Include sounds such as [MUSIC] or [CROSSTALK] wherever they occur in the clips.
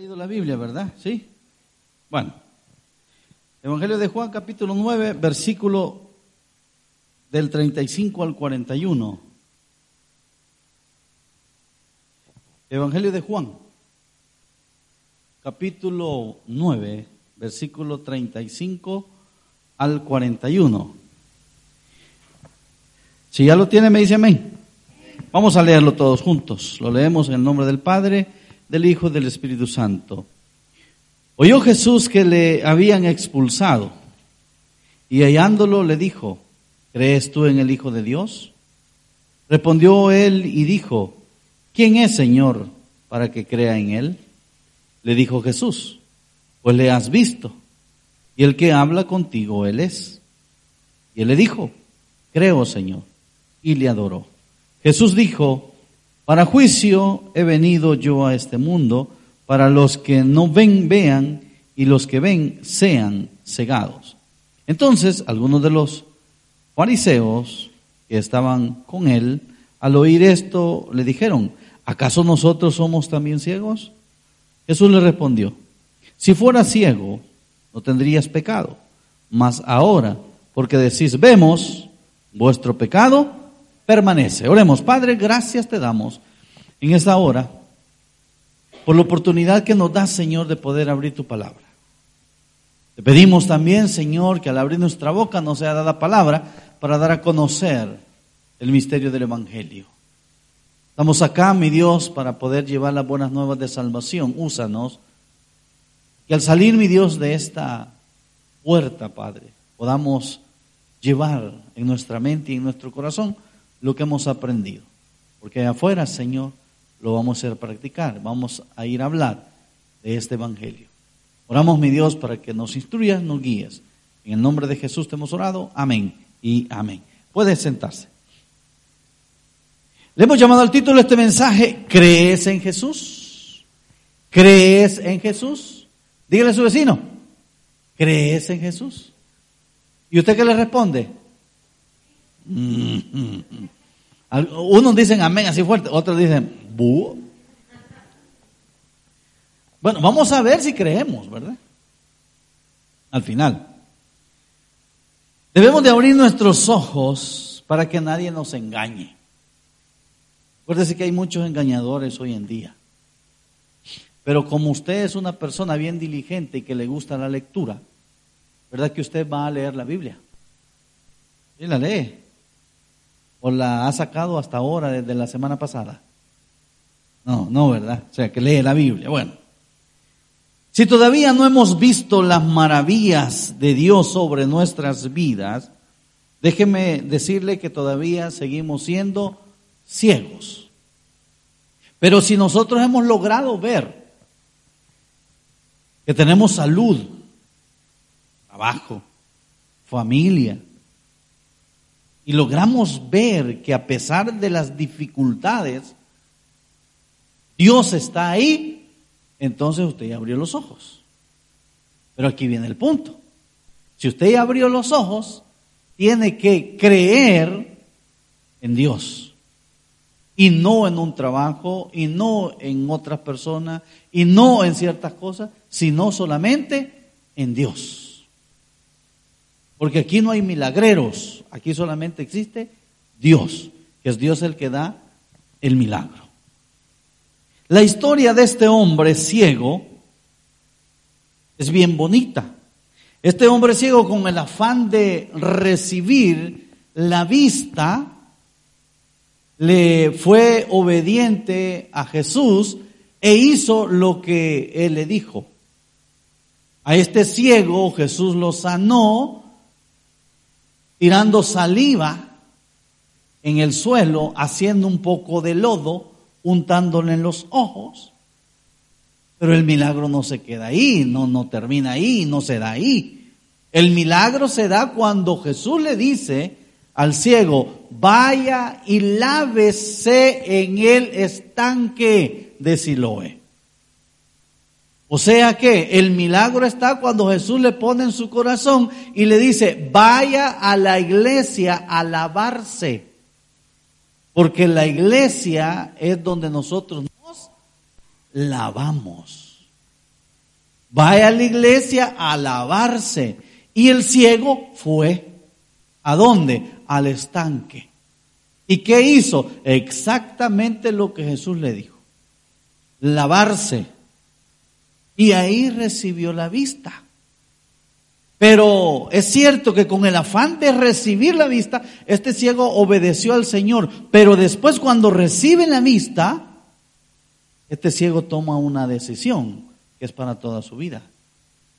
Traído la Biblia, ¿verdad? Sí. Bueno. Evangelio de Juan, capítulo 9, versículo del 35 al 41. Evangelio de Juan, capítulo 9, versículo 35 al 41. Si ya lo tiene, me dice amén. Vamos a leerlo todos juntos. Lo leemos en el nombre del Padre, del Hijo del Espíritu Santo. Oyó Jesús que le habían expulsado y hallándolo le dijo, ¿crees tú en el Hijo de Dios? Respondió él y dijo, ¿quién es Señor para que crea en él? Le dijo Jesús, pues le has visto y el que habla contigo él es. Y él le dijo, creo Señor, y le adoró. Jesús dijo, para juicio he venido yo a este mundo, para los que no ven, vean, y los que ven, sean cegados. Entonces, algunos de los fariseos que estaban con él, al oír esto, le dijeron, ¿acaso nosotros somos también ciegos? Jesús le respondió, si fuera ciego, no tendrías pecado, mas ahora, porque decís, vemos, vuestro pecado permanece. Oremos, Padre, gracias te damos en esta hora por la oportunidad que nos das, Señor, de poder abrir tu palabra. Te pedimos también, Señor, que al abrir nuestra boca nos sea dada palabra para dar a conocer el misterio del Evangelio. Estamos acá, mi Dios, para poder llevar las buenas nuevas de salvación. Úsanos. Que al salir, mi Dios, de esta puerta, Padre, podamos llevar en nuestra mente y en nuestro corazón lo que hemos aprendido. Porque afuera, Señor, lo vamos a ir a practicar, vamos a ir a hablar de este Evangelio. Oramos, mi Dios, para que nos instruyas, nos guíes. En el nombre de Jesús te hemos orado. Amén y amén. Puede sentarse. Le hemos llamado al título de este mensaje, ¿crees en Jesús? ¿Crees en Jesús? Dígale a su vecino, ¿crees en Jesús? ¿Y usted qué le responde? Unos dicen amén así fuerte, otros dicen búho. Bueno, vamos a ver si creemos, ¿verdad? Al final. Debemos de abrir nuestros ojos para que nadie nos engañe. Acuérdese que hay muchos engañadores hoy en día. Pero como usted es una persona bien diligente y que le gusta la lectura, ¿verdad que usted va a leer la Biblia? Y la lee. ¿O la ha sacado hasta ahora, desde la semana pasada? No, no, ¿verdad? O sea, que lee la Biblia. Bueno, si todavía no hemos visto las maravillas de Dios sobre nuestras vidas, déjeme decirle que todavía seguimos siendo ciegos. Pero si nosotros hemos logrado ver que tenemos salud, trabajo, familia, y logramos ver que a pesar de las dificultades, Dios está ahí, entonces usted abrió los ojos. Pero aquí viene el punto. Si usted abrió los ojos, tiene que creer en Dios. Y no en un trabajo, y no en otras personas, y no en ciertas cosas, sino solamente en Dios. Porque aquí no hay milagreros, aquí solamente existe Dios, que es Dios el que da el milagro. La historia de este hombre ciego es bien bonita. Este hombre ciego con el afán de recibir la vista, le fue obediente a Jesús e hizo lo que él le dijo. A este ciego Jesús lo sanó tirando saliva en el suelo, haciendo un poco de lodo, untándole en los ojos. Pero el milagro no se queda ahí, no, no termina ahí, no se da ahí. El milagro se da cuando Jesús le dice al ciego, vaya y lávese en el estanque de Siloé. O sea que el milagro está cuando Jesús le pone en su corazón y le dice, vaya a la iglesia a lavarse. Porque la iglesia es donde nosotros nos lavamos. Vaya a la iglesia a lavarse. Y el ciego fue. ¿A dónde? Al estanque. ¿Y qué hizo? Exactamente lo que Jesús le dijo. Lavarse. Y ahí recibió la vista. Pero es cierto que con el afán de recibir la vista, este ciego obedeció al Señor. Pero después cuando recibe la vista, este ciego toma una decisión que es para toda su vida.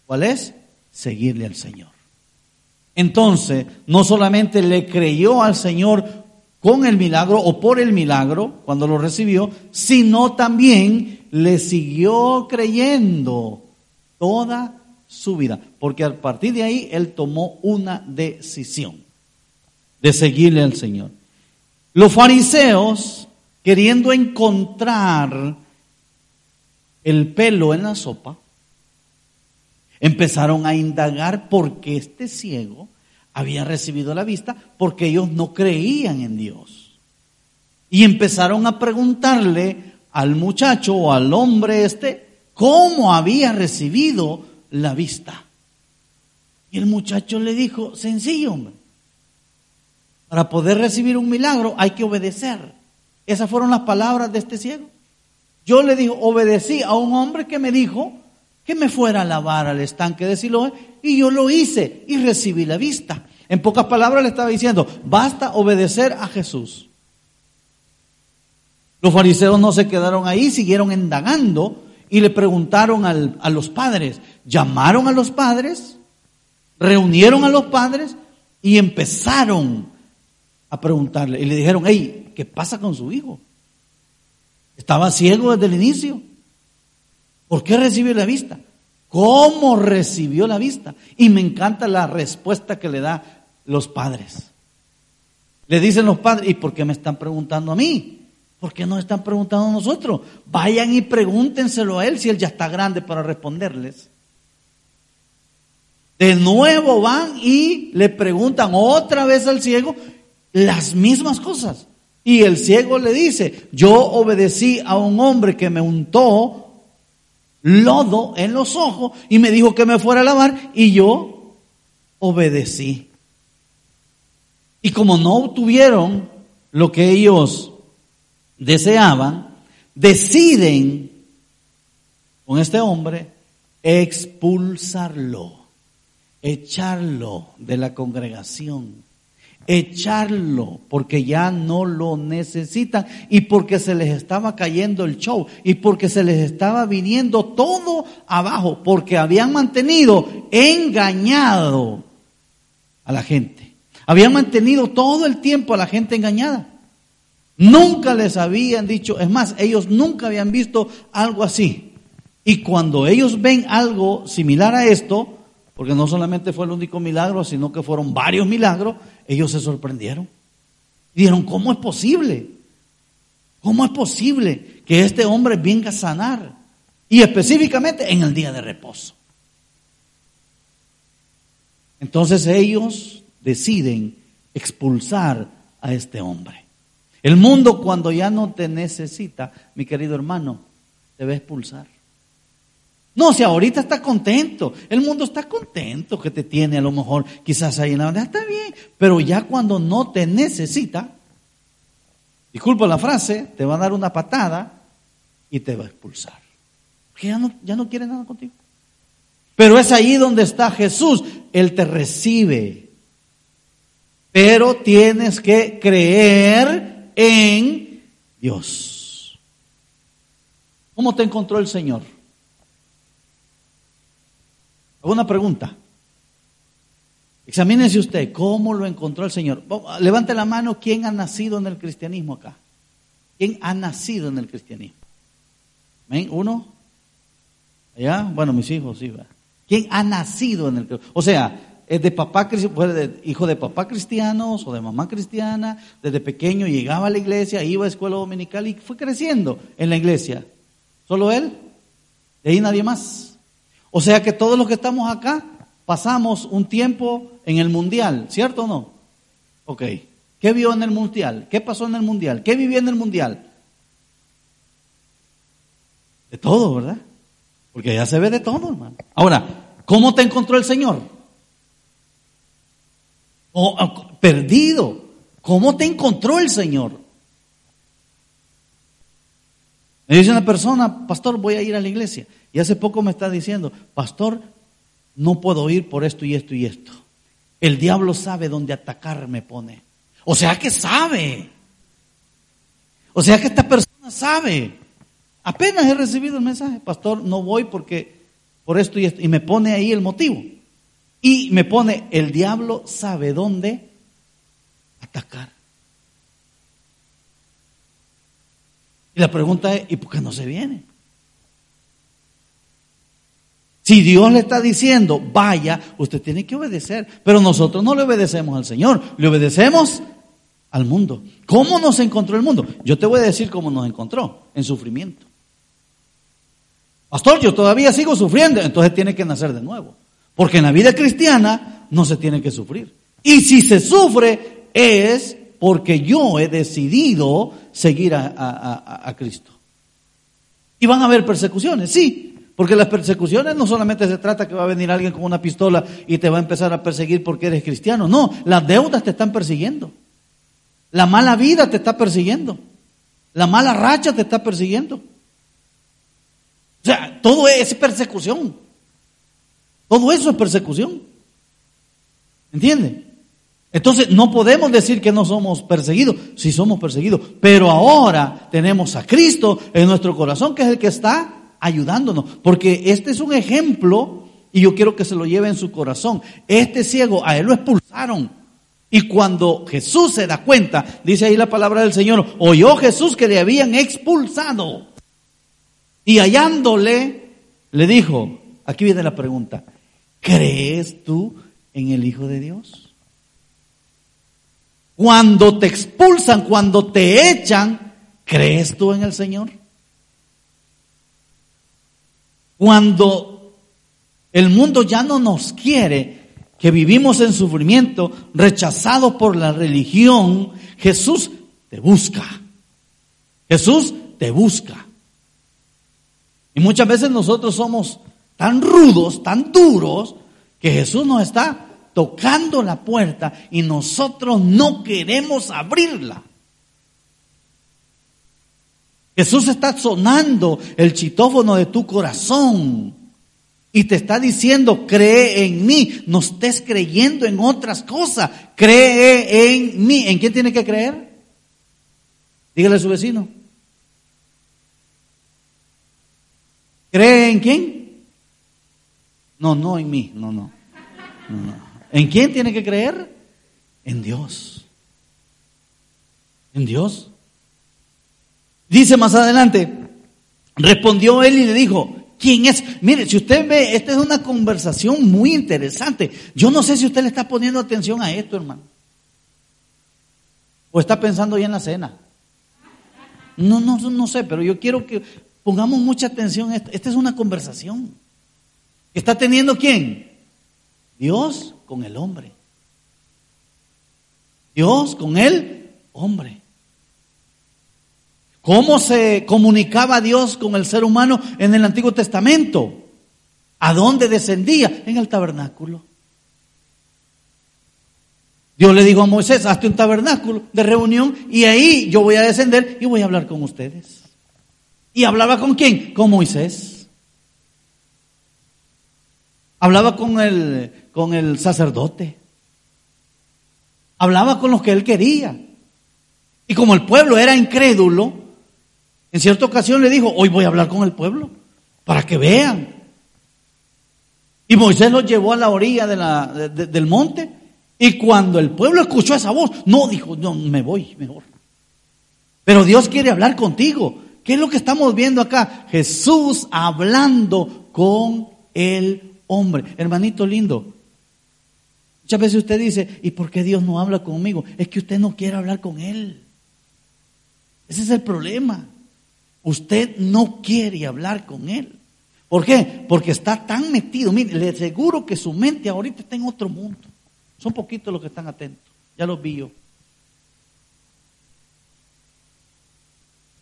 ¿Cuál es? Seguirle al Señor. Entonces, no solamente le creyó al Señor con el milagro o por el milagro cuando lo recibió, sino también le siguió creyendo toda su vida, porque a partir de ahí él tomó una decisión de seguirle al Señor. Los fariseos, queriendo encontrar el pelo en la sopa, empezaron a indagar por qué este ciego había recibido la vista, porque ellos no creían en Dios. Y empezaron a preguntarle al muchacho o al hombre este cómo había recibido la vista. Y el muchacho le dijo, sencillo, hombre. Para poder recibir un milagro hay que obedecer. Esas fueron las palabras de este ciego. Yo le digo, obedecí a un hombre que me dijo que me fuera a lavar al estanque de Siloé y yo lo hice y recibí la vista. En pocas palabras le estaba diciendo, basta obedecer a Jesús. Los fariseos no se quedaron ahí, siguieron indagando y le preguntaron a los padres, llamaron a los padres, reunieron a los padres y empezaron a preguntarle. Y le dijeron, hey, ¿qué pasa con su hijo? Estaba ciego desde el inicio. ¿Por qué recibió la vista? ¿Cómo recibió la vista? Y me encanta la respuesta que le da los padres. Le dicen los padres, ¿y por qué me están preguntando a mí? ¿Por qué nos están preguntando a nosotros? Vayan y pregúntenselo a él si él ya está grande para responderles. De nuevo van y le preguntan otra vez al ciego las mismas cosas. Y el ciego le dice, yo obedecí a un hombre que me untó lodo en los ojos y me dijo que me fuera a lavar y yo obedecí. Y como no tuvieron lo que ellos deseaban, deciden con este hombre expulsarlo, echarlo de la congregación, echarlo porque ya no lo necesitan y porque se les estaba cayendo el show y porque se les estaba viniendo todo abajo, porque habían mantenido engañado a la gente. Habían mantenido todo el tiempo a la gente engañada. Nunca les habían dicho, es más, ellos nunca habían visto algo así. Y cuando ellos ven algo similar a esto, porque no solamente fue el único milagro, sino que fueron varios milagros, ellos se sorprendieron. dijeron, ¿cómo es posible? ¿Cómo es posible que este hombre venga a sanar? Y específicamente en el día de reposo. Entonces ellos deciden expulsar a este hombre. El mundo cuando ya no te necesita, mi querido hermano, te va a expulsar. No, si ahorita está contento, el mundo está contento que te tiene a lo mejor quizás ahí en la está bien, pero ya cuando no te necesita, disculpa la frase, te va a dar una patada y te va a expulsar. Porque ya no, ya no quiere nada contigo. Pero es ahí donde está Jesús, Él te recibe. Pero tienes que creer en Dios. ¿Cómo te encontró el Señor? ¿Alguna pregunta? Examínese usted, ¿cómo lo encontró el Señor? Levante la mano, ¿quién ha nacido en el cristianismo acá? ¿Quién ha nacido en el cristianismo? ¿Ven? Uno, ¿Ya? Bueno, mis hijos, sí. ¿Quién ha nacido en el O sea, es de papá, fue hijo de papá cristianos o de mamá cristiana, desde pequeño llegaba a la iglesia, iba a escuela dominical y fue creciendo en la iglesia. ¿Solo él? De ahí nadie más. O sea que todos los que estamos acá pasamos un tiempo en el mundial, ¿cierto o no? Ok. ¿Qué vio en el mundial? ¿Qué pasó en el mundial? ¿Qué vivió en el mundial? De todo, ¿verdad? Porque ya se ve de todo, hermano. Ahora, ¿cómo te encontró el Señor? O, perdido. ¿Cómo te encontró el Señor? Me dice una persona, pastor, voy a ir a la iglesia. Y hace poco me está diciendo, pastor, no puedo ir por esto y esto y esto. El diablo sabe dónde atacar me pone. O sea que sabe. O sea que esta persona sabe. Apenas he recibido el mensaje, pastor, no voy porque por esto y esto. Y me pone ahí el motivo. Y me pone, el diablo sabe dónde atacar. Y la pregunta es, ¿y por qué no se viene? Si Dios le está diciendo, vaya, usted tiene que obedecer. Pero nosotros no le obedecemos al Señor, le obedecemos al mundo. ¿Cómo nos encontró el mundo? Yo te voy a decir cómo nos encontró, en sufrimiento. Pastor, yo todavía sigo sufriendo, entonces tiene que nacer de nuevo. Porque en la vida cristiana no se tiene que sufrir. Y si se sufre es porque yo he decidido seguir a, a Cristo. Y van a haber persecuciones, sí, porque las persecuciones no solamente se trata que va a venir alguien con una pistola y te va a empezar a perseguir porque eres cristiano. No, las deudas te están persiguiendo. La mala vida te está persiguiendo. La mala racha te está persiguiendo. O sea, todo es persecución. Todo eso es persecución. ¿Entiende? Entonces no podemos decir que no somos perseguidos, si somos perseguidos, pero ahora tenemos a Cristo en nuestro corazón, que es el que está ayudándonos, porque este es un ejemplo y yo quiero que se lo lleve en su corazón. Este ciego, a él lo expulsaron. Y cuando Jesús se da cuenta, dice ahí la palabra del Señor, oyó Jesús que le habían expulsado. Y hallándole, le dijo, aquí viene la pregunta, ¿crees tú en el Hijo de Dios? Cuando te expulsan, cuando te echan, ¿crees tú en el Señor? Cuando el mundo ya no nos quiere, que vivimos en sufrimiento, rechazados por la religión, Jesús te busca. Jesús te busca. Y muchas veces nosotros somos tan rudos, tan duros, que Jesús nos está tocando la puerta y nosotros no queremos abrirla. Jesús está sonando el chitófono de tu corazón. Y te está diciendo, cree en mí. No estés creyendo en otras cosas. Cree en mí. ¿En quién tiene que creer? Dígale a su vecino. ¿Cree en quién? No, no en mí. No, no. no, ¿En quién tiene que creer? En Dios. En Dios. Dice más adelante, respondió él y le dijo, ¿Quién es? Mire, si usted ve, esta es una conversación muy interesante. Yo no sé si usted le está poniendo atención a esto, hermano. O está pensando ya en la cena. No, no, no sé, pero yo quiero que pongamos mucha atención a esto. Esta es una conversación. ¿Está teniendo quién? Dios con el hombre. Dios con el hombre. ¿Cómo se comunicaba Dios con el ser humano en el Antiguo Testamento? ¿A dónde descendía? En el tabernáculo. Dios le dijo a Moisés, hazte un tabernáculo de reunión y ahí yo voy a descender y voy a hablar con ustedes. ¿Y hablaba con quién? Con Moisés. Hablaba con el, con el sacerdote. Hablaba con los que él quería. Y como el pueblo era incrédulo, en cierta ocasión le dijo, hoy voy a hablar con el pueblo para que vean. Y Moisés los llevó a la orilla del monte y cuando el pueblo escuchó esa voz, no dijo, no, me voy mejor. Pero Dios quiere hablar contigo. ¿Qué es lo que estamos viendo acá? Jesús hablando con el hombre. Hermanito lindo, muchas veces usted dice, ¿y por qué Dios no habla conmigo? Es que usted no quiere hablar con Él. Ese es el problema. Usted no quiere hablar con Él. ¿Por qué? Porque está tan metido. Mire, le aseguro que su mente ahorita está en otro mundo. Son poquitos los que están atentos. Ya los vi yo.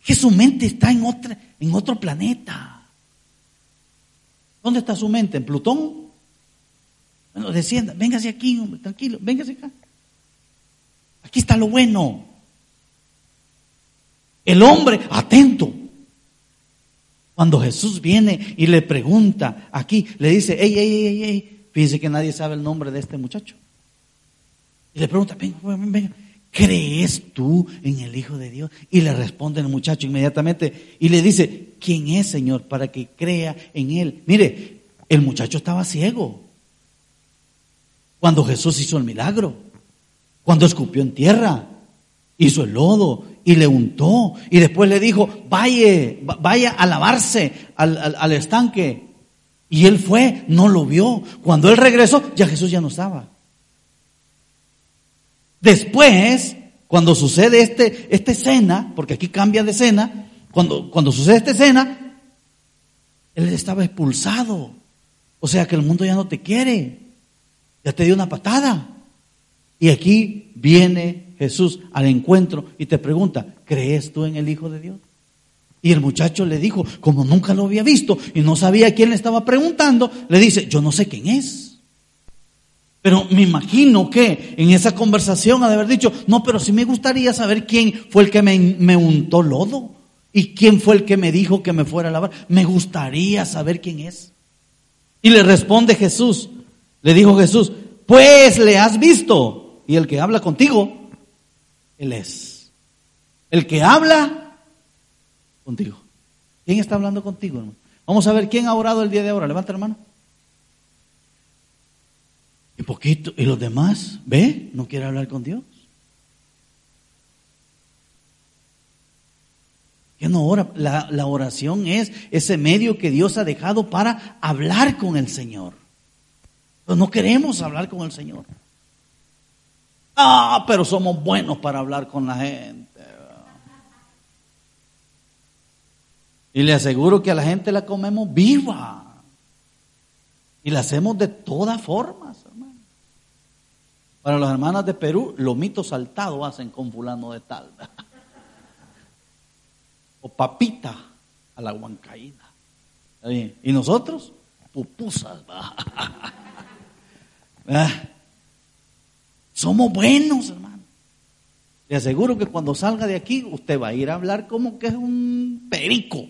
Que su mente está en, otra, en otro planeta. ¿Dónde está su mente? ¿En Plutón? Bueno, descienda, véngase aquí, hombre, tranquilo, véngase acá. Aquí está lo bueno. El hombre atento. Cuando Jesús viene y le pregunta aquí, le dice, ey, ey, ey, ey, fíjense que nadie sabe el nombre de este muchacho. Y le pregunta, venga, venga, venga. ¿crees tú en el Hijo de Dios? Y le responde el muchacho inmediatamente y le dice, ¿quién es, Señor, para que crea en Él? Mire, el muchacho estaba ciego cuando Jesús hizo el milagro, cuando escupió en tierra, hizo el lodo y le untó y después le dijo, vaya, vaya a lavarse al, estanque. Y él fue, no lo vio. Cuando él regresó, ya Jesús ya no estaba. Después, cuando sucede este, esta escena, porque aquí cambia de escena, cuando, sucede esta escena, él estaba expulsado. O sea que el mundo ya no te quiere. Ya te dio una patada. Y aquí viene Jesús al encuentro y te pregunta, ¿crees tú en el Hijo de Dios? Y el muchacho le dijo, como nunca lo había visto y no sabía quién le estaba preguntando, le dice, yo no sé quién es. Pero me imagino que en esa conversación ha de haber dicho, no, pero sí me gustaría saber quién fue el que me, untó lodo y quién fue el que me dijo que me fuera a lavar. Me gustaría saber quién es. Y le responde Jesús, le dijo Jesús, pues le has visto. Y el que habla contigo, Él es. El que habla contigo. ¿Quién está hablando contigo, hermano? Vamos a ver quién ha orado el día de ahora. Levanta, hermano. Y poquito, y los demás, ¿ve? No quiere hablar con Dios. ¿Qué no ora? La, oración es ese medio que Dios ha dejado para hablar con el Señor. Pero no queremos hablar con el Señor. Ah, pero somos buenos para hablar con la gente. Y le aseguro que a la gente la comemos viva. Y la hacemos de todas formas. Para las hermanas de Perú, lomito saltado hacen con fulano de tal. O papita a la huancaína. Y nosotros, pupusas. [LAUGHS] Somos buenos, hermano. Le aseguro que cuando salga de aquí, usted va a ir a hablar como que es un perico.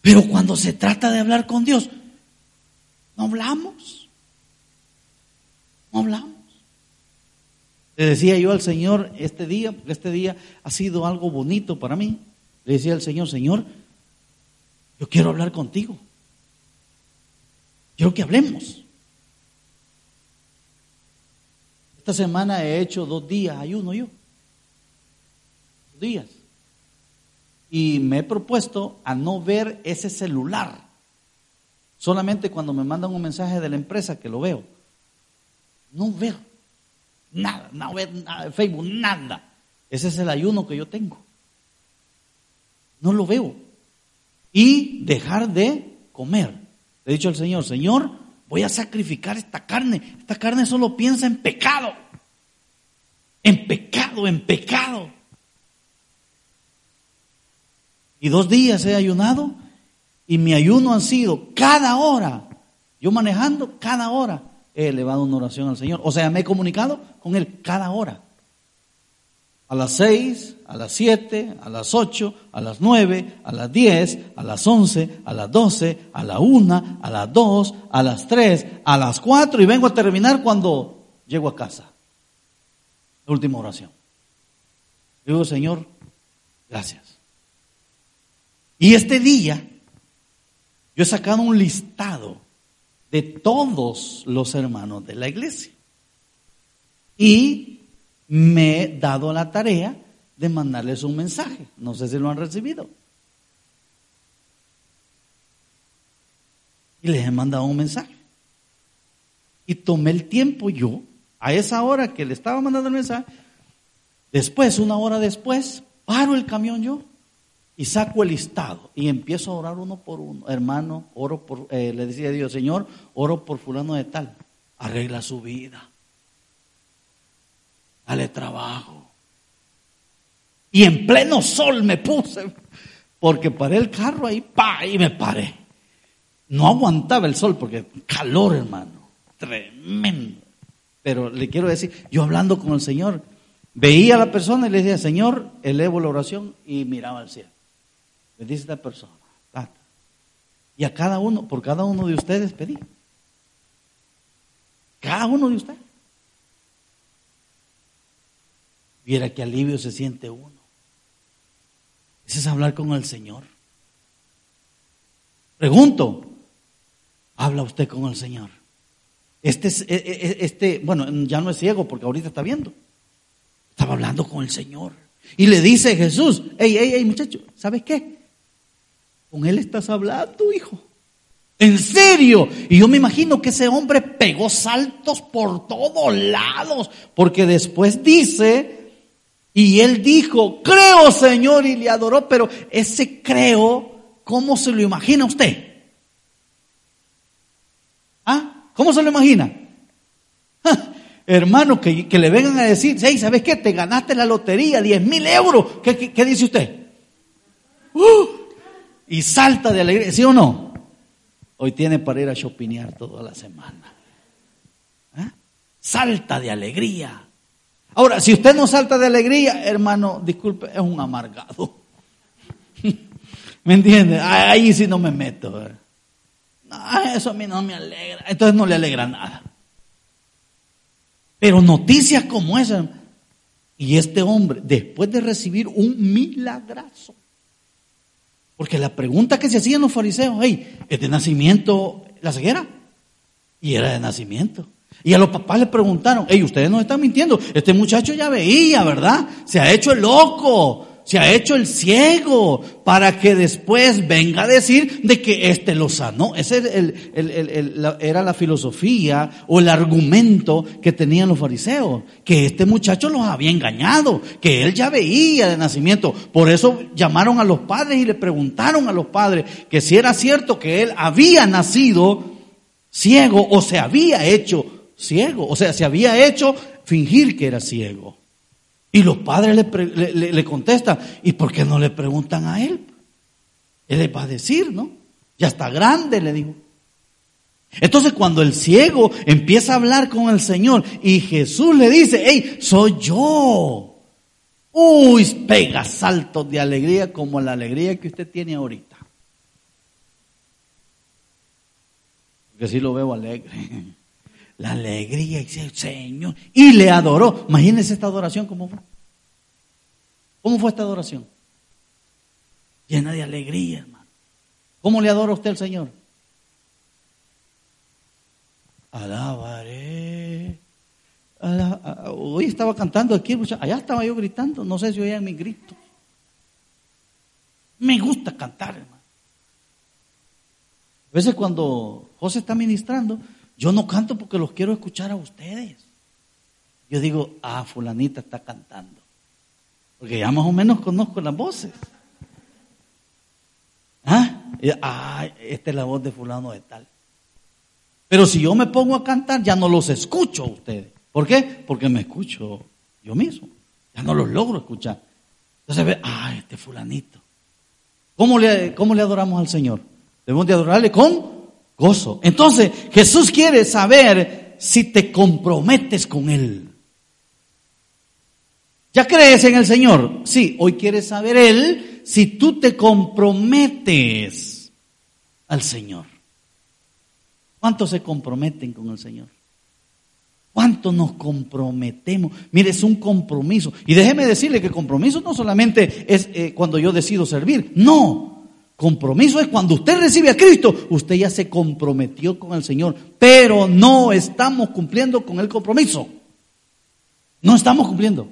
Pero cuando se trata de hablar con Dios, no hablamos hablamos. Le decía yo al Señor este día, porque este día ha sido algo bonito para mí. Le decía al Señor, Señor, yo quiero hablar contigo. Quiero que hablemos. Esta semana he hecho dos días ayuno yo. Dos días. Y me he propuesto a no ver ese celular. Solamente cuando me mandan un mensaje de la empresa que lo veo. No ver nada, no ver nada de Facebook, nada. Ese es el ayuno que yo tengo. No lo veo. Y dejar de comer. Le he dicho al Señor, Señor, voy a sacrificar esta carne. Esta carne solo piensa en pecado. En pecado, en pecado. Y dos días he ayunado y mi ayuno ha sido cada hora, yo manejando cada hora, he elevado una oración al Señor. O sea, me he comunicado con Él cada hora. A las seis, a las siete, a las ocho, a las nueve, a las diez, a las once, a las doce, a la una, a las dos, a las tres, a las cuatro y vengo a terminar cuando llego a casa. La última oración. Digo, Señor, gracias. Y este día yo he sacado un listado de todos los hermanos de la iglesia. Y me he dado la tarea de mandarles un mensaje. No sé si lo han recibido. Y les he mandado un mensaje. Y tomé el tiempo yo, a esa hora que le estaba mandando el mensaje, después, una hora después, paro el camión yo y saco el listado y empiezo a orar uno por uno. Hermano, oro por, eh, le decía a Dios, Señor, oro por fulano de tal, arregla su vida, dale trabajo. Y en pleno sol me puse, porque paré el carro ahí, pa, y me paré. No aguantaba el sol porque calor, hermano, tremendo. Pero le quiero decir, yo hablando con el Señor, veía a la persona y le decía, Señor, elevo la oración y miraba al cielo. Le dice esta persona, Y a cada uno, por cada uno de ustedes pedí. Cada uno de ustedes. Viera qué alivio se siente uno. Ese es hablar con el Señor. Pregunto, ¿habla usted con el Señor? Este, es, e, e, e, este, bueno, ya no es ciego porque ahorita está viendo. Estaba hablando con el Señor. Y le dice Jesús, hey, hey, hey, muchacho, ¿sabes qué? Con él estás hablando, hijo. En serio. Y yo me imagino que ese hombre pegó saltos por todos lados. Porque después dice, y él dijo, creo Señor, y le adoró. Pero ese creo, ¿cómo se lo imagina usted? ¿Ah? ¿Cómo se lo imagina? [LAUGHS] hermano, que, le vengan a decir, hey, ¿sabes qué? Te ganaste la lotería, 10 mil euros. ¿Qué, dice usted? ¡Uh! Y salta de alegría, ¿sí o no? Hoy tiene para ir a shopinear toda la semana. ¿Eh? Salta de alegría. Ahora, si usted no salta de alegría, hermano, disculpe, es un amargado. [LAUGHS] ¿Me entiende? Ahí sí no me meto. ¿eh? eso a mí no me alegra. Entonces no le alegra nada. Pero noticias como esa. Y este hombre, después de recibir un milagrazo, porque la pregunta que se hacían los fariseos, hey, ¿es de nacimiento la ceguera? Y era de nacimiento. Y a los papás le preguntaron, hey, ustedes no están mintiendo, este muchacho ya veía, ¿verdad? Se ha hecho el loco se ha hecho el ciego para que después venga a decir de que éste lo sanó. Esa era la filosofía o el argumento que tenían los fariseos, que este muchacho los había engañado, que él ya veía de nacimiento. Por eso llamaron a los padres y le preguntaron a los padres que si era cierto que él había nacido ciego o se había hecho ciego, o sea, se había hecho fingir que era ciego. Y los padres le, contestan, ¿y por qué no le preguntan a él? Él les va a decir, ¿no? Ya está grande, le digo. Entonces cuando el ciego empieza a hablar con el Señor y Jesús le dice, hey, soy yo. Uy, pega saltos de alegría como la alegría que usted tiene ahorita. Porque sí lo veo alegre la alegría y dice, Señor, y le adoró. Imagínense esta adoración cómo fue. ¿Cómo fue esta adoración? Llena de alegría, hermano. ¿Cómo le adora usted al Señor? Alabaré. hoy estaba cantando aquí, allá estaba yo gritando, no sé si oían mi grito. Me gusta cantar, hermano. A veces cuando José está ministrando, yo no canto porque los quiero escuchar a ustedes. Yo digo, ah, fulanita está cantando. Porque ya más o menos conozco las voces. ¿Ah? ah, esta es la voz de fulano de tal. Pero si yo me pongo a cantar, ya no los escucho a ustedes. ¿Por qué? Porque me escucho yo mismo. Ya no los logro escuchar. Entonces ve, ah, este fulanito. ¿Cómo le, cómo le adoramos al Señor? Debemos de adorarle con gozo. Entonces, Jesús quiere saber si te comprometes con Él. ¿Ya crees en el Señor? Sí, hoy quiere saber Él si tú te comprometes al Señor. ¿Cuántos se comprometen con el Señor? ¿Cuánto nos comprometemos? Mire, es un compromiso. Y déjeme decirle que compromiso no solamente es eh, cuando yo decido servir. No, Compromiso es cuando usted recibe a Cristo, usted ya se comprometió con el Señor, pero no estamos cumpliendo con el compromiso. No estamos cumpliendo.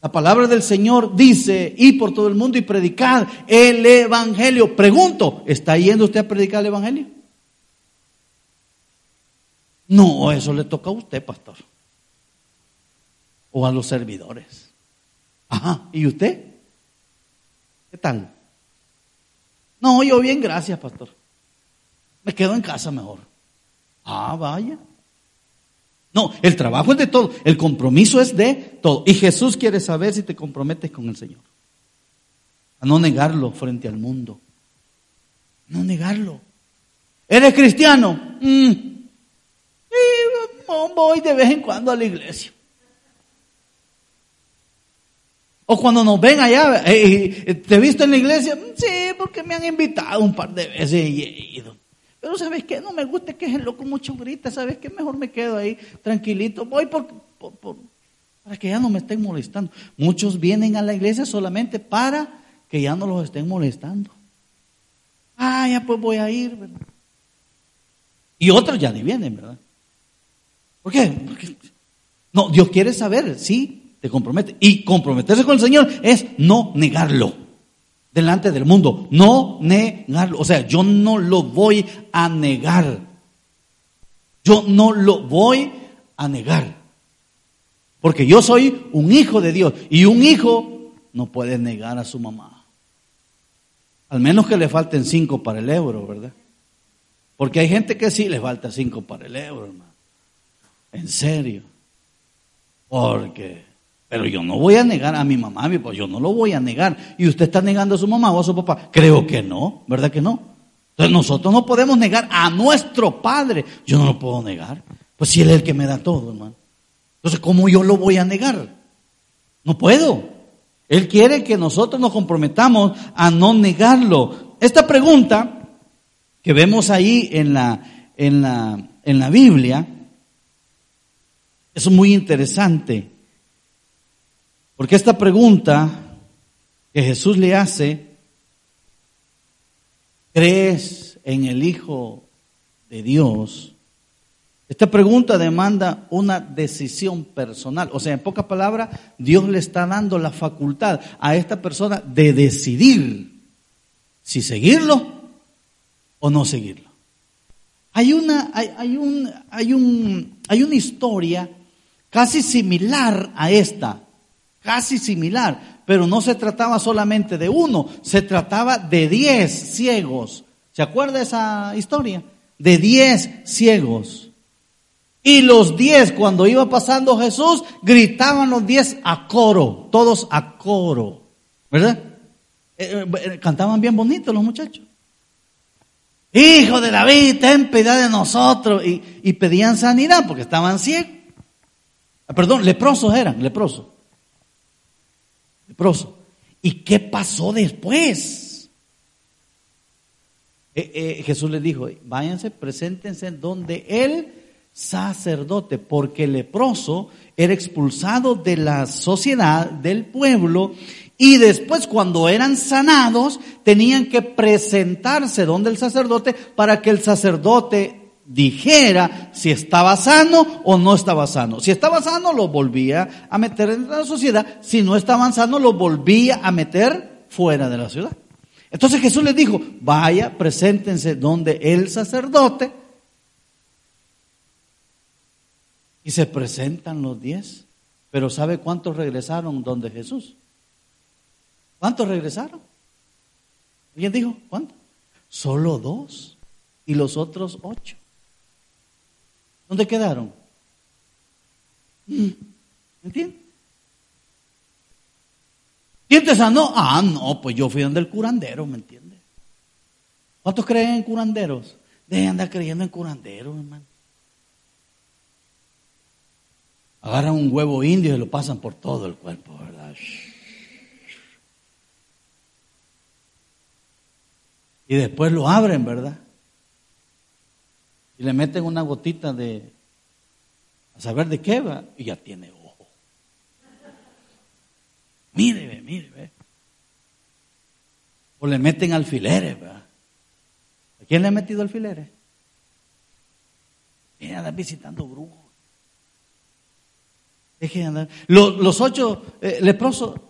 La palabra del Señor dice, y por todo el mundo y predicar el Evangelio. Pregunto, ¿está yendo usted a predicar el Evangelio? No, eso le toca a usted, pastor. O a los servidores. Ajá, ¿y usted? ¿Qué tal? No, yo bien, gracias, pastor. Me quedo en casa mejor. Ah, vaya. No, el trabajo es de todo, el compromiso es de todo. Y Jesús quiere saber si te comprometes con el Señor. A no negarlo frente al mundo. No negarlo. ¿Eres cristiano? Mm. voy de vez en cuando a la iglesia. O cuando nos ven allá, eh, eh, ¿te he visto en la iglesia? Sí, porque me han invitado un par de veces y he ido. Pero ¿sabes qué? No me gusta que el loco mucho grita, ¿sabes qué? Mejor me quedo ahí tranquilito. Voy por, para que ya no me estén molestando. Muchos vienen a la iglesia solamente para que ya no los estén molestando. Ah, ya pues voy a ir, ¿verdad? Y otros ya ni vienen, ¿verdad? ¿Por qué? No, Dios quiere saber, sí, te compromete. Y comprometerse con el Señor es no negarlo delante del mundo. No negarlo. O sea, yo no lo voy a negar. Yo no lo voy a negar. Porque yo soy un hijo de Dios. Y un hijo no puede negar a su mamá. Al menos que le falten cinco para el euro, ¿verdad? Porque hay gente que sí le falta cinco para el euro, hermano. En serio. Porque pero yo no voy a negar a mi mamá, pues yo no lo voy a negar. ¿Y usted está negando a su mamá o a su papá? Creo que no, ¿verdad que no? Entonces nosotros no podemos negar a nuestro padre. Yo no lo puedo negar. Pues si él es el que me da todo, hermano. Entonces, ¿cómo yo lo voy a negar? No puedo. Él quiere que nosotros nos comprometamos a no negarlo. Esta pregunta que vemos ahí en la, en la, en la Biblia es muy interesante. Porque esta pregunta que Jesús le hace, ¿crees en el Hijo de Dios? Esta pregunta demanda una decisión personal. O sea, en pocas palabras, Dios le está dando la facultad a esta persona de decidir si seguirlo o no seguirlo. Hay una, hay, hay, un, hay, un, hay una historia casi similar a esta casi similar, pero no se trataba solamente de uno, se trataba de diez ciegos. ¿Se acuerda esa historia? De diez ciegos. Y los diez, cuando iba pasando Jesús, gritaban los diez a coro, todos a coro, ¿verdad? Eh, eh, cantaban bien bonitos los muchachos. Hijo de David, ten piedad de nosotros. Y, y pedían sanidad porque estaban ciegos. Ah, perdón, leprosos eran, leprosos. ¿Y qué pasó después? Eh, eh, Jesús les dijo, váyanse, preséntense donde el sacerdote, porque el leproso era expulsado de la sociedad, del pueblo, y después cuando eran sanados, tenían que presentarse donde el sacerdote para que el sacerdote dijera si estaba sano o no estaba sano. Si estaba sano, lo volvía a meter en la sociedad. Si no estaba sano, lo volvía a meter fuera de la ciudad. Entonces Jesús les dijo, vaya, preséntense donde el sacerdote. Y se presentan los diez. Pero ¿sabe cuántos regresaron donde Jesús? ¿Cuántos regresaron? ¿Alguien dijo? ¿Cuántos? Solo dos. Y los otros ocho. ¿Dónde quedaron? ¿Me entiendes? ¿Quién te sanó? Ah, no, pues yo fui donde el curandero, ¿me entiendes? ¿Cuántos creen en curanderos? Dejen de andar creyendo en curanderos, hermano. Agarran un huevo indio y lo pasan por todo el cuerpo, ¿verdad? Y después lo abren, ¿verdad? Y le meten una gotita de, a saber de qué va, y ya tiene ojo. Mire, mire, ve. O le meten alfileres, ¿verdad? ¿A quién le ha metido alfileres? Viene anda visitando brujos. Deje de andar. Los, los ocho eh, leprosos,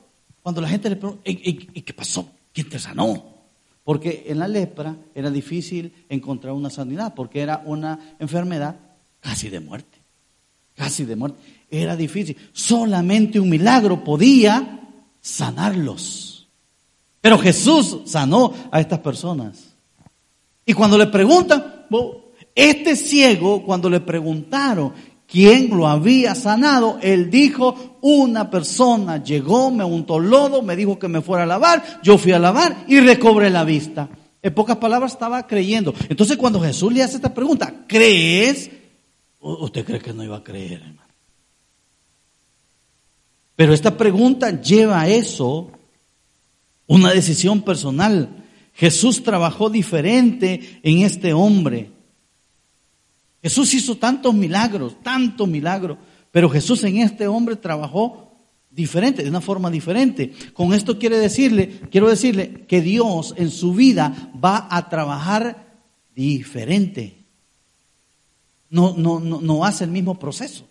cuando la gente le pregunta, ¿y, y, y qué pasó? ¿Quién te sanó? Porque en la lepra era difícil encontrar una sanidad, porque era una enfermedad casi de muerte. Casi de muerte. Era difícil. Solamente un milagro podía sanarlos. Pero Jesús sanó a estas personas. Y cuando le preguntan, este ciego, cuando le preguntaron quién lo había sanado, él dijo, una persona llegó, me untó lodo, me dijo que me fuera a lavar, yo fui a lavar y recobré la vista. En pocas palabras estaba creyendo. Entonces cuando Jesús le hace esta pregunta, ¿crees? ¿Usted cree que no iba a creer, hermano? Pero esta pregunta lleva a eso una decisión personal. Jesús trabajó diferente en este hombre. Jesús hizo tantos milagros, tantos milagros, pero Jesús en este hombre trabajó diferente, de una forma diferente. Con esto quiere decirle, quiero decirle que Dios en su vida va a trabajar diferente. No, no, no, no hace el mismo proceso.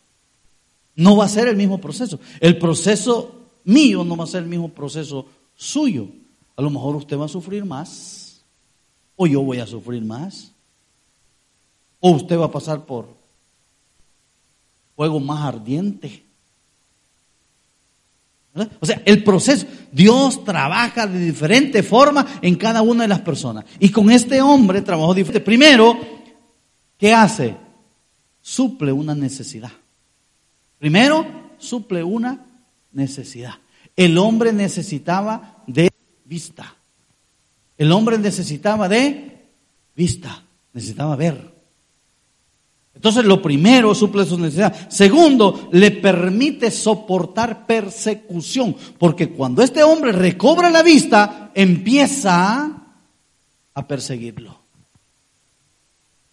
No va a ser el mismo proceso. El proceso mío no va a ser el mismo proceso suyo. A lo mejor usted va a sufrir más, o yo voy a sufrir más, o usted va a pasar por fuego más ardiente. O sea, el proceso, Dios trabaja de diferente forma en cada una de las personas. Y con este hombre trabajó diferente. Primero, ¿qué hace? Suple una necesidad. Primero, suple una necesidad. El hombre necesitaba de vista. El hombre necesitaba de vista, necesitaba ver. Entonces, lo primero, suple su necesidad. Segundo, le permite soportar persecución, porque cuando este hombre recobra la vista, empieza a perseguirlo.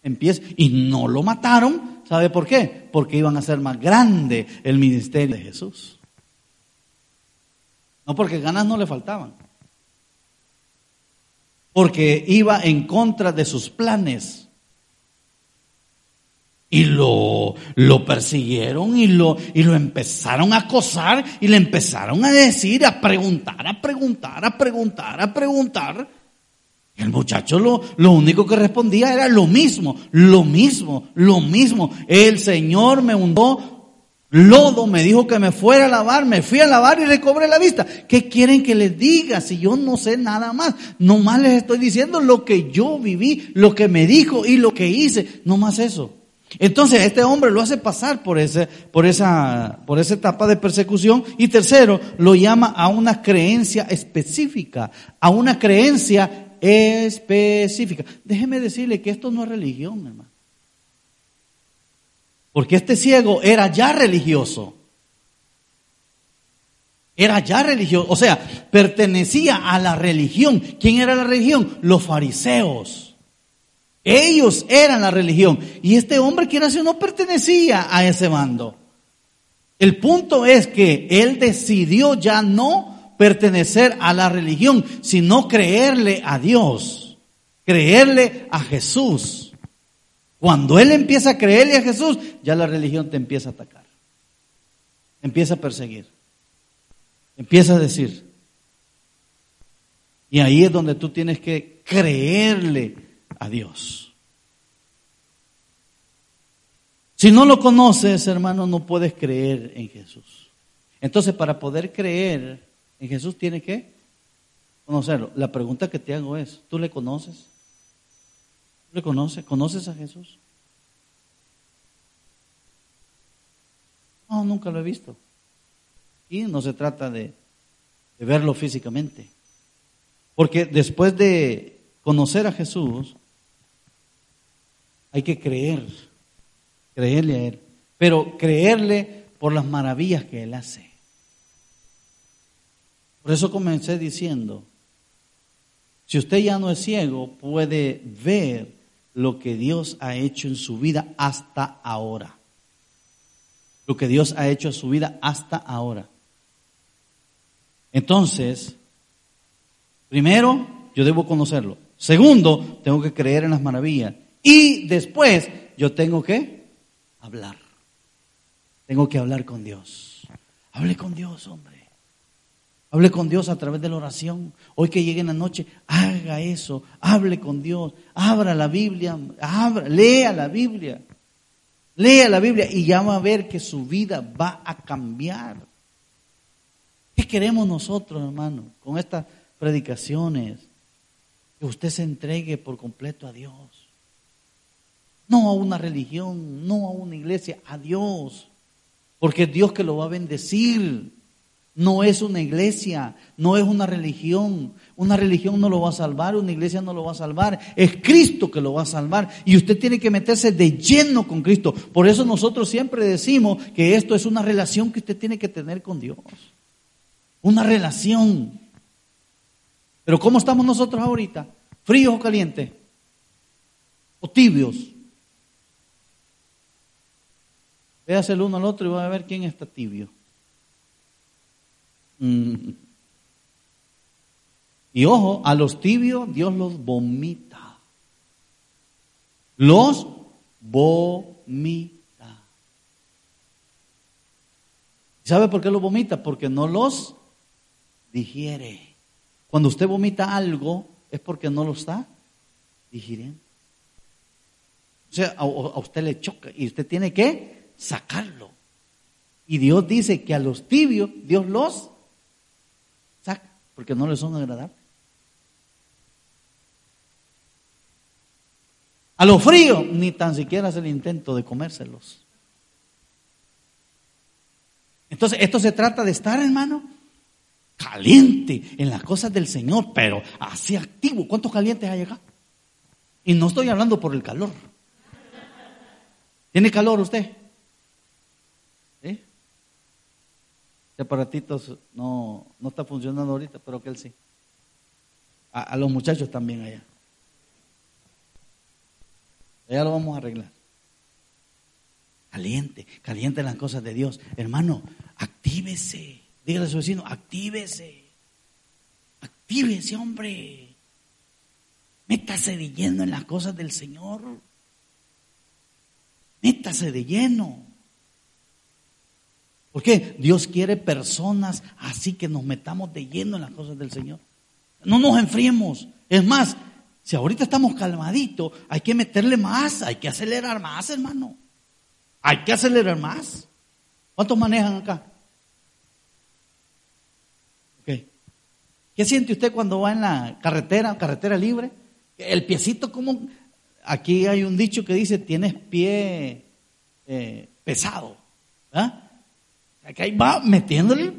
Empieza, y no lo mataron, ¿sabe por qué? Porque iban a hacer más grande el ministerio de Jesús. No porque ganas no le faltaban, porque iba en contra de sus planes. Y lo, lo persiguieron y lo, y lo empezaron a acosar y le empezaron a decir, a preguntar, a preguntar, a preguntar, a preguntar. El muchacho lo, lo único que respondía era lo mismo, lo mismo, lo mismo. El Señor me hundó lodo, me dijo que me fuera a lavar, me fui a lavar y recobré la vista. ¿Qué quieren que les diga si yo no sé nada más? Nomás les estoy diciendo lo que yo viví, lo que me dijo y lo que hice. No más eso. Entonces, este hombre lo hace pasar por, ese, por, esa, por esa etapa de persecución. Y tercero, lo llama a una creencia específica, a una creencia específica. Déjeme decirle que esto no es religión, hermano. Porque este ciego era ya religioso. Era ya religioso. O sea, pertenecía a la religión. ¿Quién era la religión? Los fariseos. Ellos eran la religión. Y este hombre, que nació, no pertenecía a ese bando. El punto es que él decidió ya no pertenecer a la religión, sino creerle a Dios, creerle a Jesús. Cuando él empieza a creerle a Jesús, ya la religión te empieza a atacar, empieza a perseguir, empieza a decir. Y ahí es donde tú tienes que creerle a Dios. Si no lo conoces, hermano, no puedes creer en Jesús. Entonces, para poder creer en Jesús, tiene que conocerlo. La pregunta que te hago es, ¿tú le conoces? ¿Le conoces? ¿Conoces a Jesús? No, nunca lo he visto. Y no se trata de verlo físicamente. Porque después de conocer a Jesús, hay que creer, creerle a Él, pero creerle por las maravillas que Él hace. Por eso comencé diciendo, si usted ya no es ciego, puede ver lo que Dios ha hecho en su vida hasta ahora. Lo que Dios ha hecho en su vida hasta ahora. Entonces, primero, yo debo conocerlo. Segundo, tengo que creer en las maravillas. Y después yo tengo que hablar. Tengo que hablar con Dios. Hable con Dios, hombre. Hable con Dios a través de la oración. Hoy que llegue en la noche, haga eso. Hable con Dios. Abra la Biblia. Abra, lea la Biblia. Lea la Biblia y ya va a ver que su vida va a cambiar. ¿Qué queremos nosotros, hermano, con estas predicaciones? Que usted se entregue por completo a Dios. No a una religión, no a una iglesia, a Dios. Porque es Dios que lo va a bendecir. No es una iglesia, no es una religión. Una religión no lo va a salvar, una iglesia no lo va a salvar. Es Cristo que lo va a salvar. Y usted tiene que meterse de lleno con Cristo. Por eso nosotros siempre decimos que esto es una relación que usted tiene que tener con Dios. Una relación. Pero ¿cómo estamos nosotros ahorita? ¿Fríos o calientes? ¿O tibios? Véase el uno al otro y va a ver quién está tibio. Mm. Y ojo, a los tibios Dios los vomita. Los vomita. ¿Sabe por qué los vomita? Porque no los digiere. Cuando usted vomita algo es porque no lo está digiriendo. O sea, a, a usted le choca y usted tiene que sacarlo. Y Dios dice que a los tibios Dios los saca porque no les son agradables. A los fríos ni tan siquiera hace el intento de comérselos. Entonces, esto se trata de estar, hermano, caliente en las cosas del Señor, pero así activo. ¿Cuántos calientes hay acá? Y no estoy hablando por el calor. ¿Tiene calor usted? ¿Sí? Este aparatito no, no está funcionando ahorita, pero que él sí. A, los muchachos también allá. Ya lo vamos a arreglar. Caliente, caliente las cosas de Dios. Hermano, actívese. Dígale a su vecino, actívese. Actívese, hombre. Métase de lleno en las cosas del Señor. Métase de lleno. Porque Dios quiere personas así que nos metamos de lleno en las cosas del Señor. No nos enfriemos. Es más, si ahorita estamos calmaditos, hay que meterle más, hay que acelerar más, hermano. Hay que acelerar más. ¿Cuántos manejan acá? ¿Qué siente usted cuando va en la carretera, carretera libre? El piecito como... Aquí hay un dicho que dice, tienes pie eh, pesado. ¿ah? Aquí ahí va metiéndole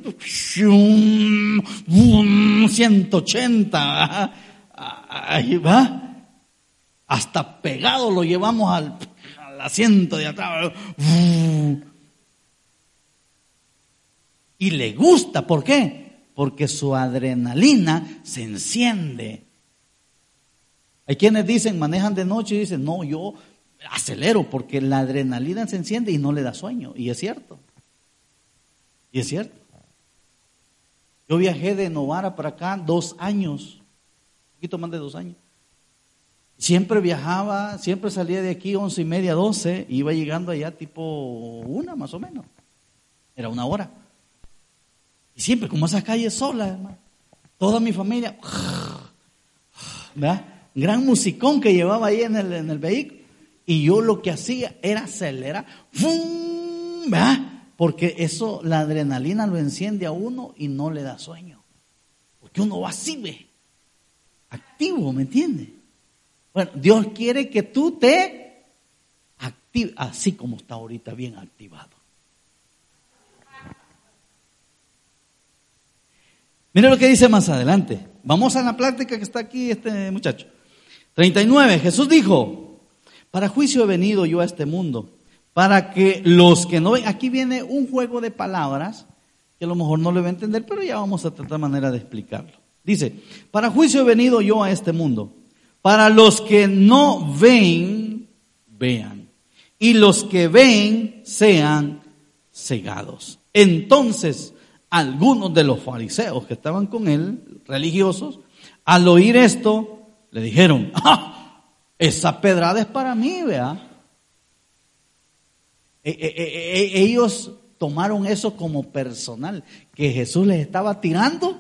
180. Ahí va. Hasta pegado lo llevamos al, al asiento de atrás. Y le gusta, ¿por qué? Porque su adrenalina se enciende. Hay quienes dicen, manejan de noche y dicen, no, yo acelero porque la adrenalina se enciende y no le da sueño. Y es cierto. Y es cierto. Yo viajé de Novara para acá dos años poquito más de dos años. Siempre viajaba, siempre salía de aquí once y media, doce, y iba llegando allá tipo una más o menos. Era una hora. Y siempre, como esas calles solas. Toda mi familia, [SIGHS] ¿verdad? Gran musicón que llevaba ahí en el, en el vehículo. Y yo lo que hacía era acelerar, ¿verdad? Porque eso, la adrenalina lo enciende a uno y no le da sueño. Porque uno va así, ve activo, ¿me entiendes? Bueno, Dios quiere que tú te actives, así como está ahorita bien activado. Mira lo que dice más adelante. Vamos a la plática que está aquí este muchacho. 39. Jesús dijo, para juicio he venido yo a este mundo, para que los que no ven, aquí viene un juego de palabras que a lo mejor no le va a entender, pero ya vamos a tratar manera de explicarlo. Dice, para juicio he venido yo a este mundo. Para los que no ven, vean. Y los que ven, sean cegados. Entonces, algunos de los fariseos que estaban con él, religiosos, al oír esto, le dijeron, ¡Ah! esa pedrada es para mí, vea. E, e, e, ellos tomaron eso como personal, que Jesús les estaba tirando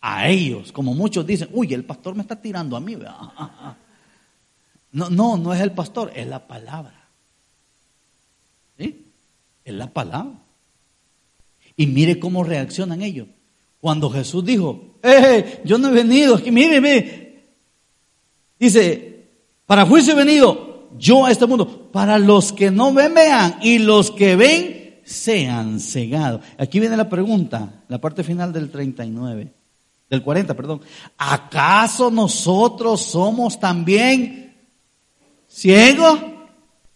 a ellos, como muchos dicen, uy, el pastor me está tirando a mí. [LAUGHS] No, no, no es el pastor, es la palabra. ¿Sí? Es la palabra. Y mire cómo reaccionan ellos. Cuando Jesús dijo, eh, yo no he venido, aquí mire, mire. Dice, para juicio he venido yo a este mundo, para los que no ven, vean, y los que ven, sean cegados. Aquí viene la pregunta, la parte final del 39, del 40, perdón. ¿Acaso nosotros somos también ciegos?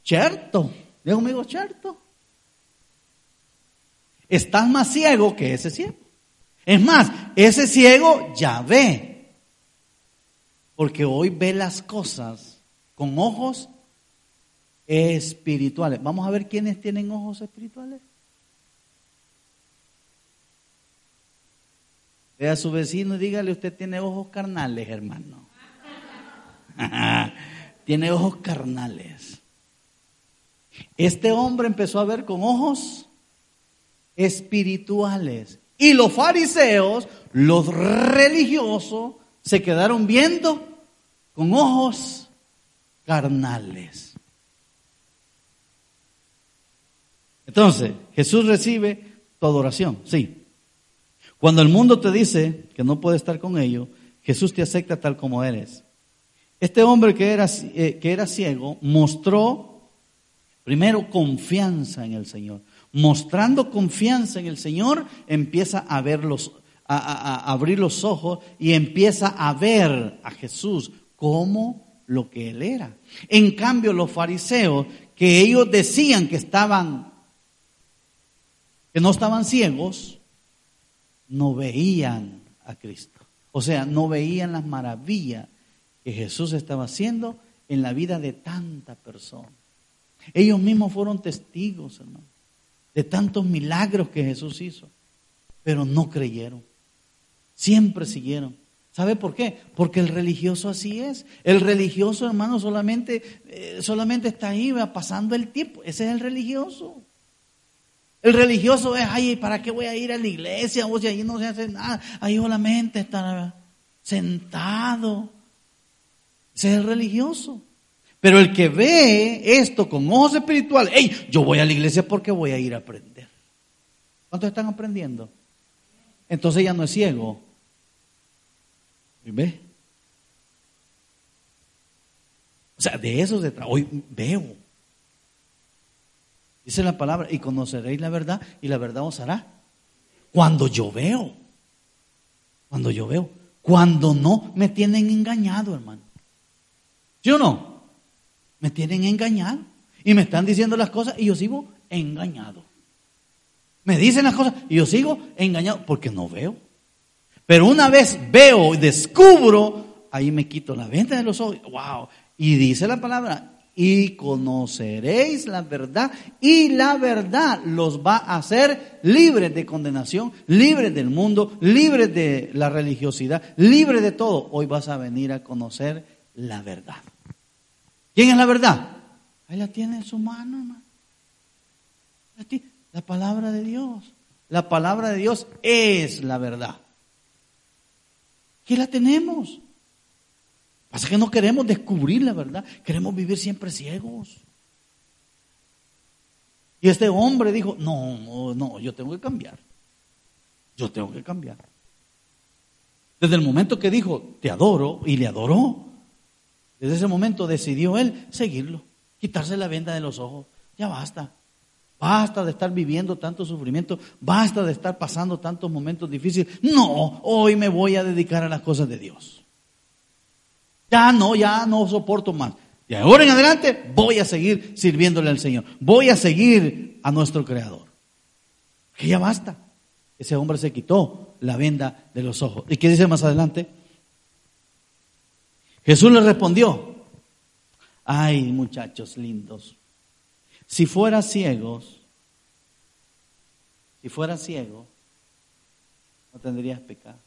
Cierto. Digo conmigo, cierto. Estás más ciego que ese ciego. Es más, ese ciego ya ve. Porque hoy ve las cosas con ojos espirituales. Vamos a ver quiénes tienen ojos espirituales. Ve a su vecino y dígale, usted tiene ojos carnales, hermano. [LAUGHS] tiene ojos carnales. Este hombre empezó a ver con ojos espirituales. Y los fariseos, los religiosos, se quedaron viendo con ojos carnales. Entonces, Jesús recibe toda oración, sí. Cuando el mundo te dice que no puede estar con ellos, Jesús te acepta tal como eres. Este hombre que era, eh, que era ciego mostró primero confianza en el Señor mostrando confianza en el Señor, empieza a ver a, abrir los ojos y empieza a ver a Jesús como lo que él era. En cambio, los fariseos, que ellos decían que estaban, que no estaban ciegos, no veían a Cristo. O sea, no veían las maravillas que Jesús estaba haciendo en la vida de tanta persona. Ellos mismos fueron testigos, hermano de tantos milagros que Jesús hizo, pero no creyeron. Siempre siguieron. ¿Sabe por qué? Porque el religioso así es. El religioso, hermano, solamente, eh, solamente está ahí pasando el tiempo. Ese es el religioso. El religioso es, ay, ¿para qué voy a ir a la iglesia? O sea, ahí no se hace nada. Ahí solamente está sentado. Ese es el religioso. Pero el que ve esto con ojos espirituales, hey, yo voy a la iglesia porque voy a ir a aprender. ¿Cuántos están aprendiendo? Entonces ya no es ciego. ¿Ve? O sea, de eso se trata. Hoy veo. Dice la palabra, y conoceréis la verdad, y la verdad os hará. Cuando yo veo. Cuando yo veo. Cuando no me tienen engañado, hermano. ¿Sí o no? Me tienen engañado. Y me están diciendo las cosas y yo sigo engañado. Me dicen las cosas y yo sigo engañado porque no veo. Pero una vez veo y descubro, ahí me quito la venta de los ojos. ¡Wow! Y dice la palabra, y conoceréis la verdad y la verdad los va a hacer libres de condenación, libres del mundo, libres de la religiosidad, libres de todo. Hoy vas a venir a conocer la verdad. ¿Quién es la verdad? Ahí la tiene en su mano, hermano. La palabra de Dios. La palabra de Dios es la verdad. Aquí la tenemos. Pasa que no queremos descubrir la verdad. Queremos vivir siempre ciegos. Y este hombre dijo, no, no, yo tengo que cambiar. Yo tengo que cambiar. Desde el momento que dijo, te adoro, y le adoró, desde ese momento decidió él seguirlo, quitarse la venda de los ojos. Ya basta. Basta de estar viviendo tanto sufrimiento, basta de estar pasando tantos momentos difíciles. No, hoy me voy a dedicar a las cosas de Dios. Ya no, ya no soporto más. De ahora en adelante voy a seguir sirviéndole al Señor. Voy a seguir a nuestro Creador. Que ya basta. Ese hombre se quitó la venda de los ojos. ¿Y qué dice más adelante? Jesús le respondió, ay muchachos lindos, si fuera ciegos, si fuera ciego, no tendrías pecado.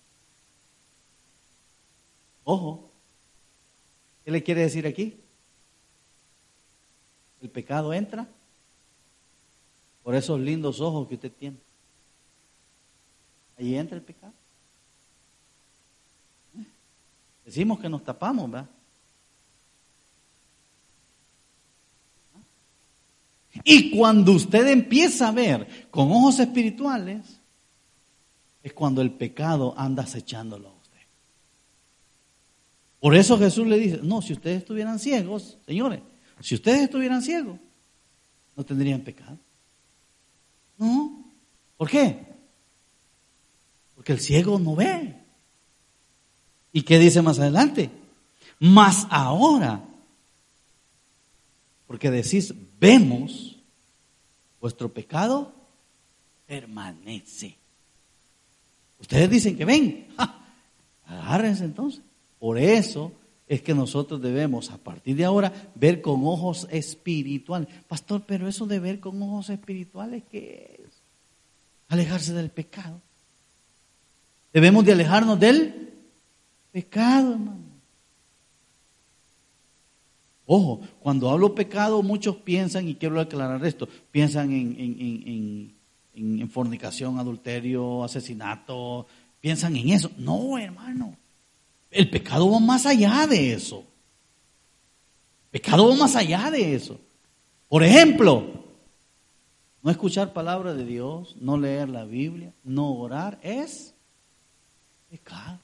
Ojo, ¿qué le quiere decir aquí? El pecado entra por esos lindos ojos que usted tiene. Ahí entra el pecado. ¿Eh? Decimos que nos tapamos, ¿verdad? Y cuando usted empieza a ver con ojos espirituales, es cuando el pecado anda acechándolo. Por eso Jesús le dice, no, si ustedes estuvieran ciegos, señores, si ustedes estuvieran ciegos, no tendrían pecado. No. ¿Por qué? Porque el ciego no ve. ¿Y qué dice más adelante? Más ahora, porque decís, vemos, vuestro pecado permanece. Ustedes dicen que ven, agárrense entonces. Por eso es que nosotros debemos, a partir de ahora, ver con ojos espirituales. Pastor, pero eso de ver con ojos espirituales, ¿qué es? Alejarse del pecado. Debemos de alejarnos del pecado, hermano. Ojo, cuando hablo pecado, muchos piensan, y quiero aclarar esto, piensan en, en fornicación, adulterio, asesinato, piensan en eso. No, hermano. El pecado va más allá de eso. El pecado va más allá de eso. Por ejemplo, no escuchar palabra de Dios, no leer la Biblia, no orar, es pecado.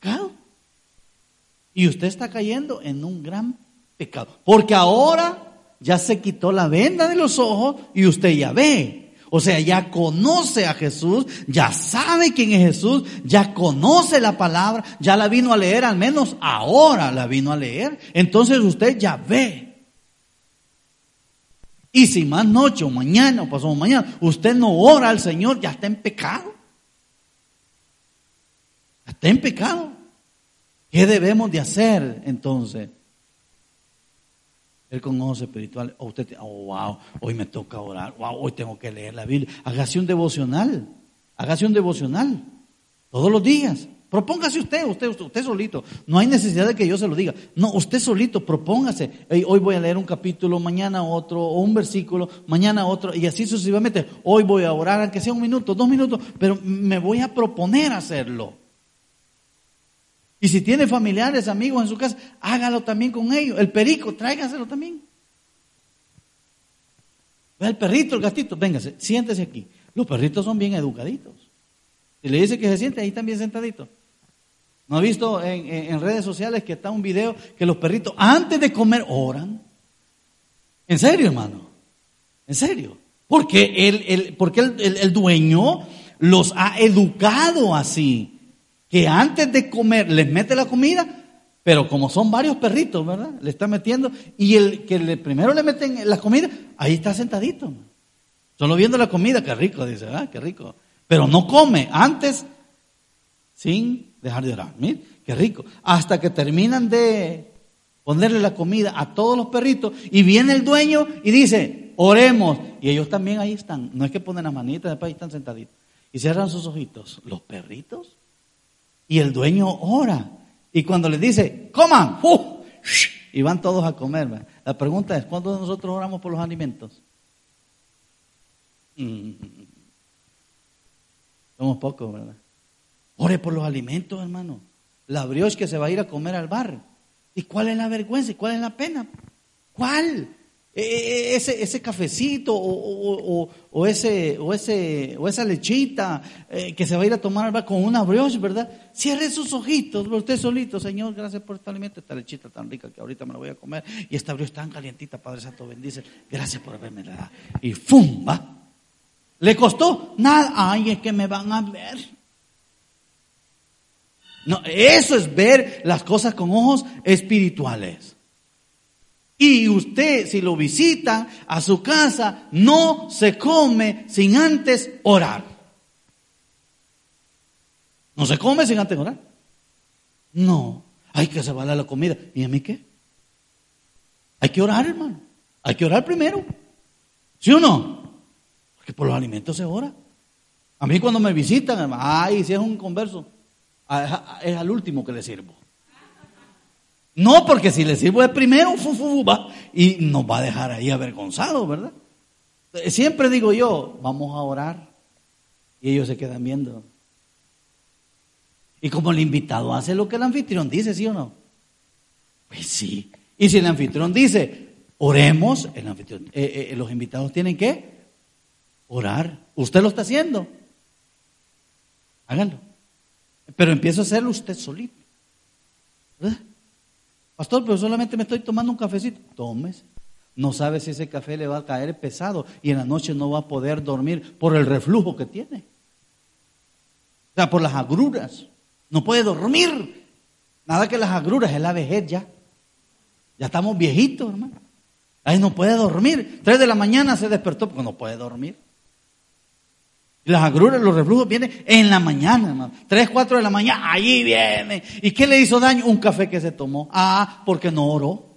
Pecado. Y usted está cayendo en un gran pecado. Porque ahora ya se quitó la venda de los ojos y usted ya ve. O sea, ya conoce a Jesús, ya sabe quién es Jesús, ya conoce la palabra, ya la vino a leer, al menos ahora la vino a leer. Entonces usted ya ve. Y si más noche o mañana o pasado mañana usted no ora al Señor, ya está en pecado. está en pecado. ¿Qué debemos de hacer entonces? Él con ojos espirituales. O usted, oh, wow, hoy me toca orar. Wow, hoy tengo que leer la Biblia. Hágase un devocional. Hágase un devocional. Todos los días. Propóngase usted, usted, usted, solito. No hay necesidad de que yo se lo diga. No, usted solito, propóngase. hoy voy a leer un capítulo, mañana otro, o un versículo, mañana otro, y así sucesivamente. Hoy voy a orar, aunque sea un minuto, dos minutos, pero me voy a proponer hacerlo. Y si tiene familiares, amigos en su casa, hágalo también con ellos. El perico, tráigaselo también. El perrito, el gatito, véngase, siéntese aquí. Los perritos son bien educaditos. Si le dice que se siente, ahí están bien sentaditos. ¿No ha visto en, redes sociales que está un video que los perritos antes de comer oran? ¿En serio, hermano? ¿En serio? Porque el, porque el dueño los ha educado así que antes de comer les mete la comida, pero como son varios perritos, ¿verdad? Le está metiendo, y el que primero le meten la comida, ahí está sentadito. Solo viendo la comida, qué rico, dice, ah, qué rico. Pero no come antes sin dejar de orar. Mire, qué rico. Hasta que terminan de ponerle la comida a todos los perritos y viene el dueño y dice, oremos. Y ellos también ahí están. No es que ponen las manitas, después ahí están sentaditos. Y cierran sus ojitos. Los perritos y el dueño ora. Y cuando le dice, coman, y van todos a comer. La pregunta es, ¿cuándo nosotros oramos por los alimentos? Mm. Somos pocos, ¿verdad? Ore por los alimentos, hermano. La brioche que se va a ir a comer al bar. ¿Y cuál es la vergüenza? ¿Y cuál es la pena? ¿Cuál? E, e, e, ese, ese cafecito o, o, ese, o, ese, o esa lechita eh, que se va a ir a tomar con una brioche, ¿verdad? Cierre sus ojitos, usted solito, Señor, gracias por este alimento, esta lechita tan rica que ahorita me la voy a comer y esta brioche tan calientita, Padre Santo, bendice, gracias por haberme dado. Y ¡fum! va. ¿Le costó? Nada. Ay, es que me van a ver. No, eso es ver las cosas con ojos espirituales. Y usted, si lo visita a su casa, no se come sin antes orar. No se come sin antes orar. No, hay que salvar la comida. ¿Y a mí qué? Hay que orar, hermano. Hay que orar primero. ¿Sí o no? Porque por los alimentos se ora. A mí cuando me visitan, ay, si es un converso, es al último que le sirvo. No, porque si le sirvo de primero, fu, va, y nos va a dejar ahí avergonzados, ¿verdad? Siempre digo yo, vamos a orar. Y ellos se quedan viendo. Y como el invitado hace lo que el anfitrión dice, ¿sí o no? Pues sí. Y si el anfitrión dice, oremos, el anfitrión, eh, eh, los invitados tienen que orar. Usted lo está haciendo. Háganlo. Pero empieza a hacerlo usted solito. Pastor, pero solamente me estoy tomando un cafecito. Tómese. No sabe si ese café le va a caer pesado y en la noche no va a poder dormir por el reflujo que tiene. O sea, por las agruras. No puede dormir. Nada que las agruras, es la vejez ya. Ya estamos viejitos, hermano. Ahí no puede dormir. Tres de la mañana se despertó porque no puede dormir. Las agruras, los reflujos vienen en la mañana, hermano. Tres, cuatro de la mañana, allí viene. ¿Y qué le hizo daño? Un café que se tomó. Ah, porque no oró.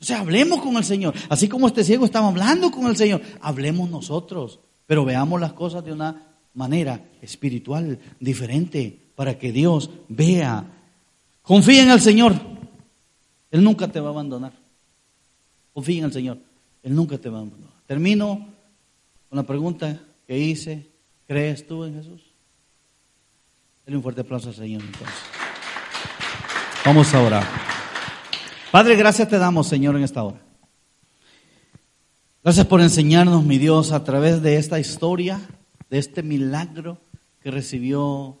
O sea, hablemos con el Señor. Así como este ciego estaba hablando con el Señor, hablemos nosotros. Pero veamos las cosas de una manera espiritual diferente para que Dios vea. Confía en el Señor. Él nunca te va a abandonar. Confía en el Señor. Él nunca te va a abandonar. Termino con la pregunta que hice. ¿Crees tú en Jesús? Dale un fuerte aplauso al Señor entonces. Vamos a orar. Padre, gracias te damos, Señor, en esta hora. Gracias por enseñarnos, mi Dios, a través de esta historia, de este milagro que recibió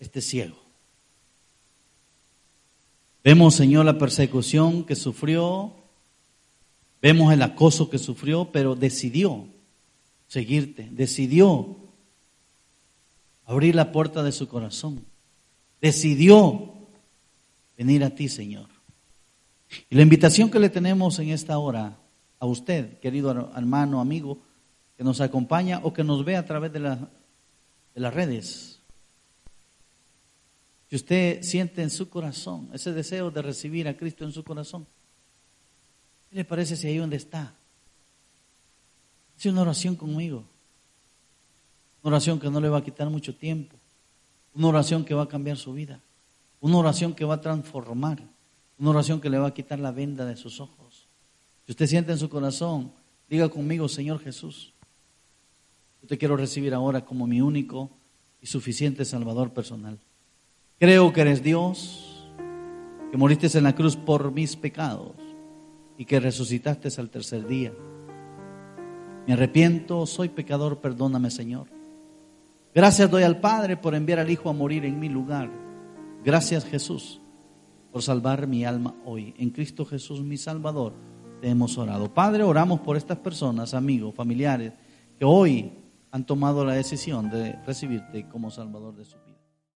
este ciego. Vemos, Señor, la persecución que sufrió, vemos el acoso que sufrió, pero decidió seguirte, decidió abrir la puerta de su corazón, decidió venir a ti, Señor. Y la invitación que le tenemos en esta hora a usted, querido hermano, amigo, que nos acompaña o que nos ve a través de, de las redes, si usted siente en su corazón ese deseo de recibir a Cristo en su corazón, ¿qué le parece si ahí donde está? Es una oración conmigo. Una oración que no le va a quitar mucho tiempo. Una oración que va a cambiar su vida. Una oración que va a transformar. Una oración que le va a quitar la venda de sus ojos. Si usted siente en su corazón, diga conmigo, Señor Jesús, yo te quiero recibir ahora como mi único y suficiente Salvador personal. Creo que eres Dios, que moriste en la cruz por mis pecados y que resucitaste al tercer día. Me arrepiento, soy pecador, perdóname Señor. Gracias doy al Padre por enviar al Hijo a morir en mi lugar. Gracias Jesús por salvar mi alma hoy. En Cristo Jesús mi Salvador te hemos orado. Padre, oramos por estas personas, amigos, familiares, que hoy han tomado la decisión de recibirte como Salvador de su